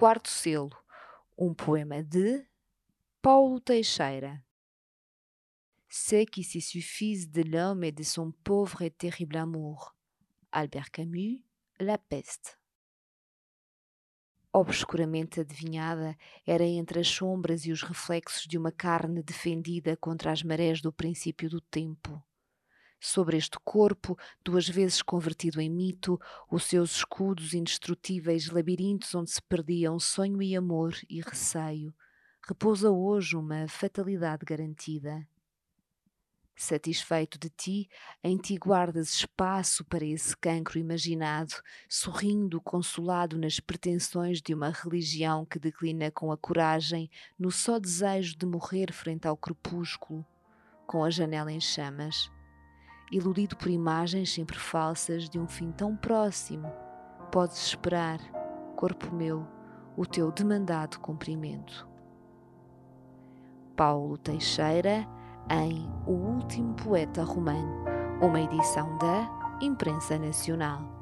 quarto selo, um poema de Paulo Teixeira. C'est qui se suffise de l'homme et de son pauvre et terrible amour. Albert Camus, La Peste. Obscuramente adivinhada, era entre as sombras e os reflexos de uma carne defendida contra as marés do princípio do tempo. Sobre este corpo, duas vezes convertido em mito, os seus escudos indestrutíveis, labirintos onde se perdiam sonho e amor e receio, repousa hoje uma fatalidade garantida. Satisfeito de ti, em ti guardas espaço para esse cancro imaginado, sorrindo consolado nas pretensões de uma religião que declina com a coragem no só desejo de morrer frente ao crepúsculo, com a janela em chamas. Iludido por imagens sempre falsas de um fim tão próximo, podes esperar, corpo meu, o teu demandado cumprimento. Paulo Teixeira em O Último Poeta Romano, uma edição da Imprensa Nacional.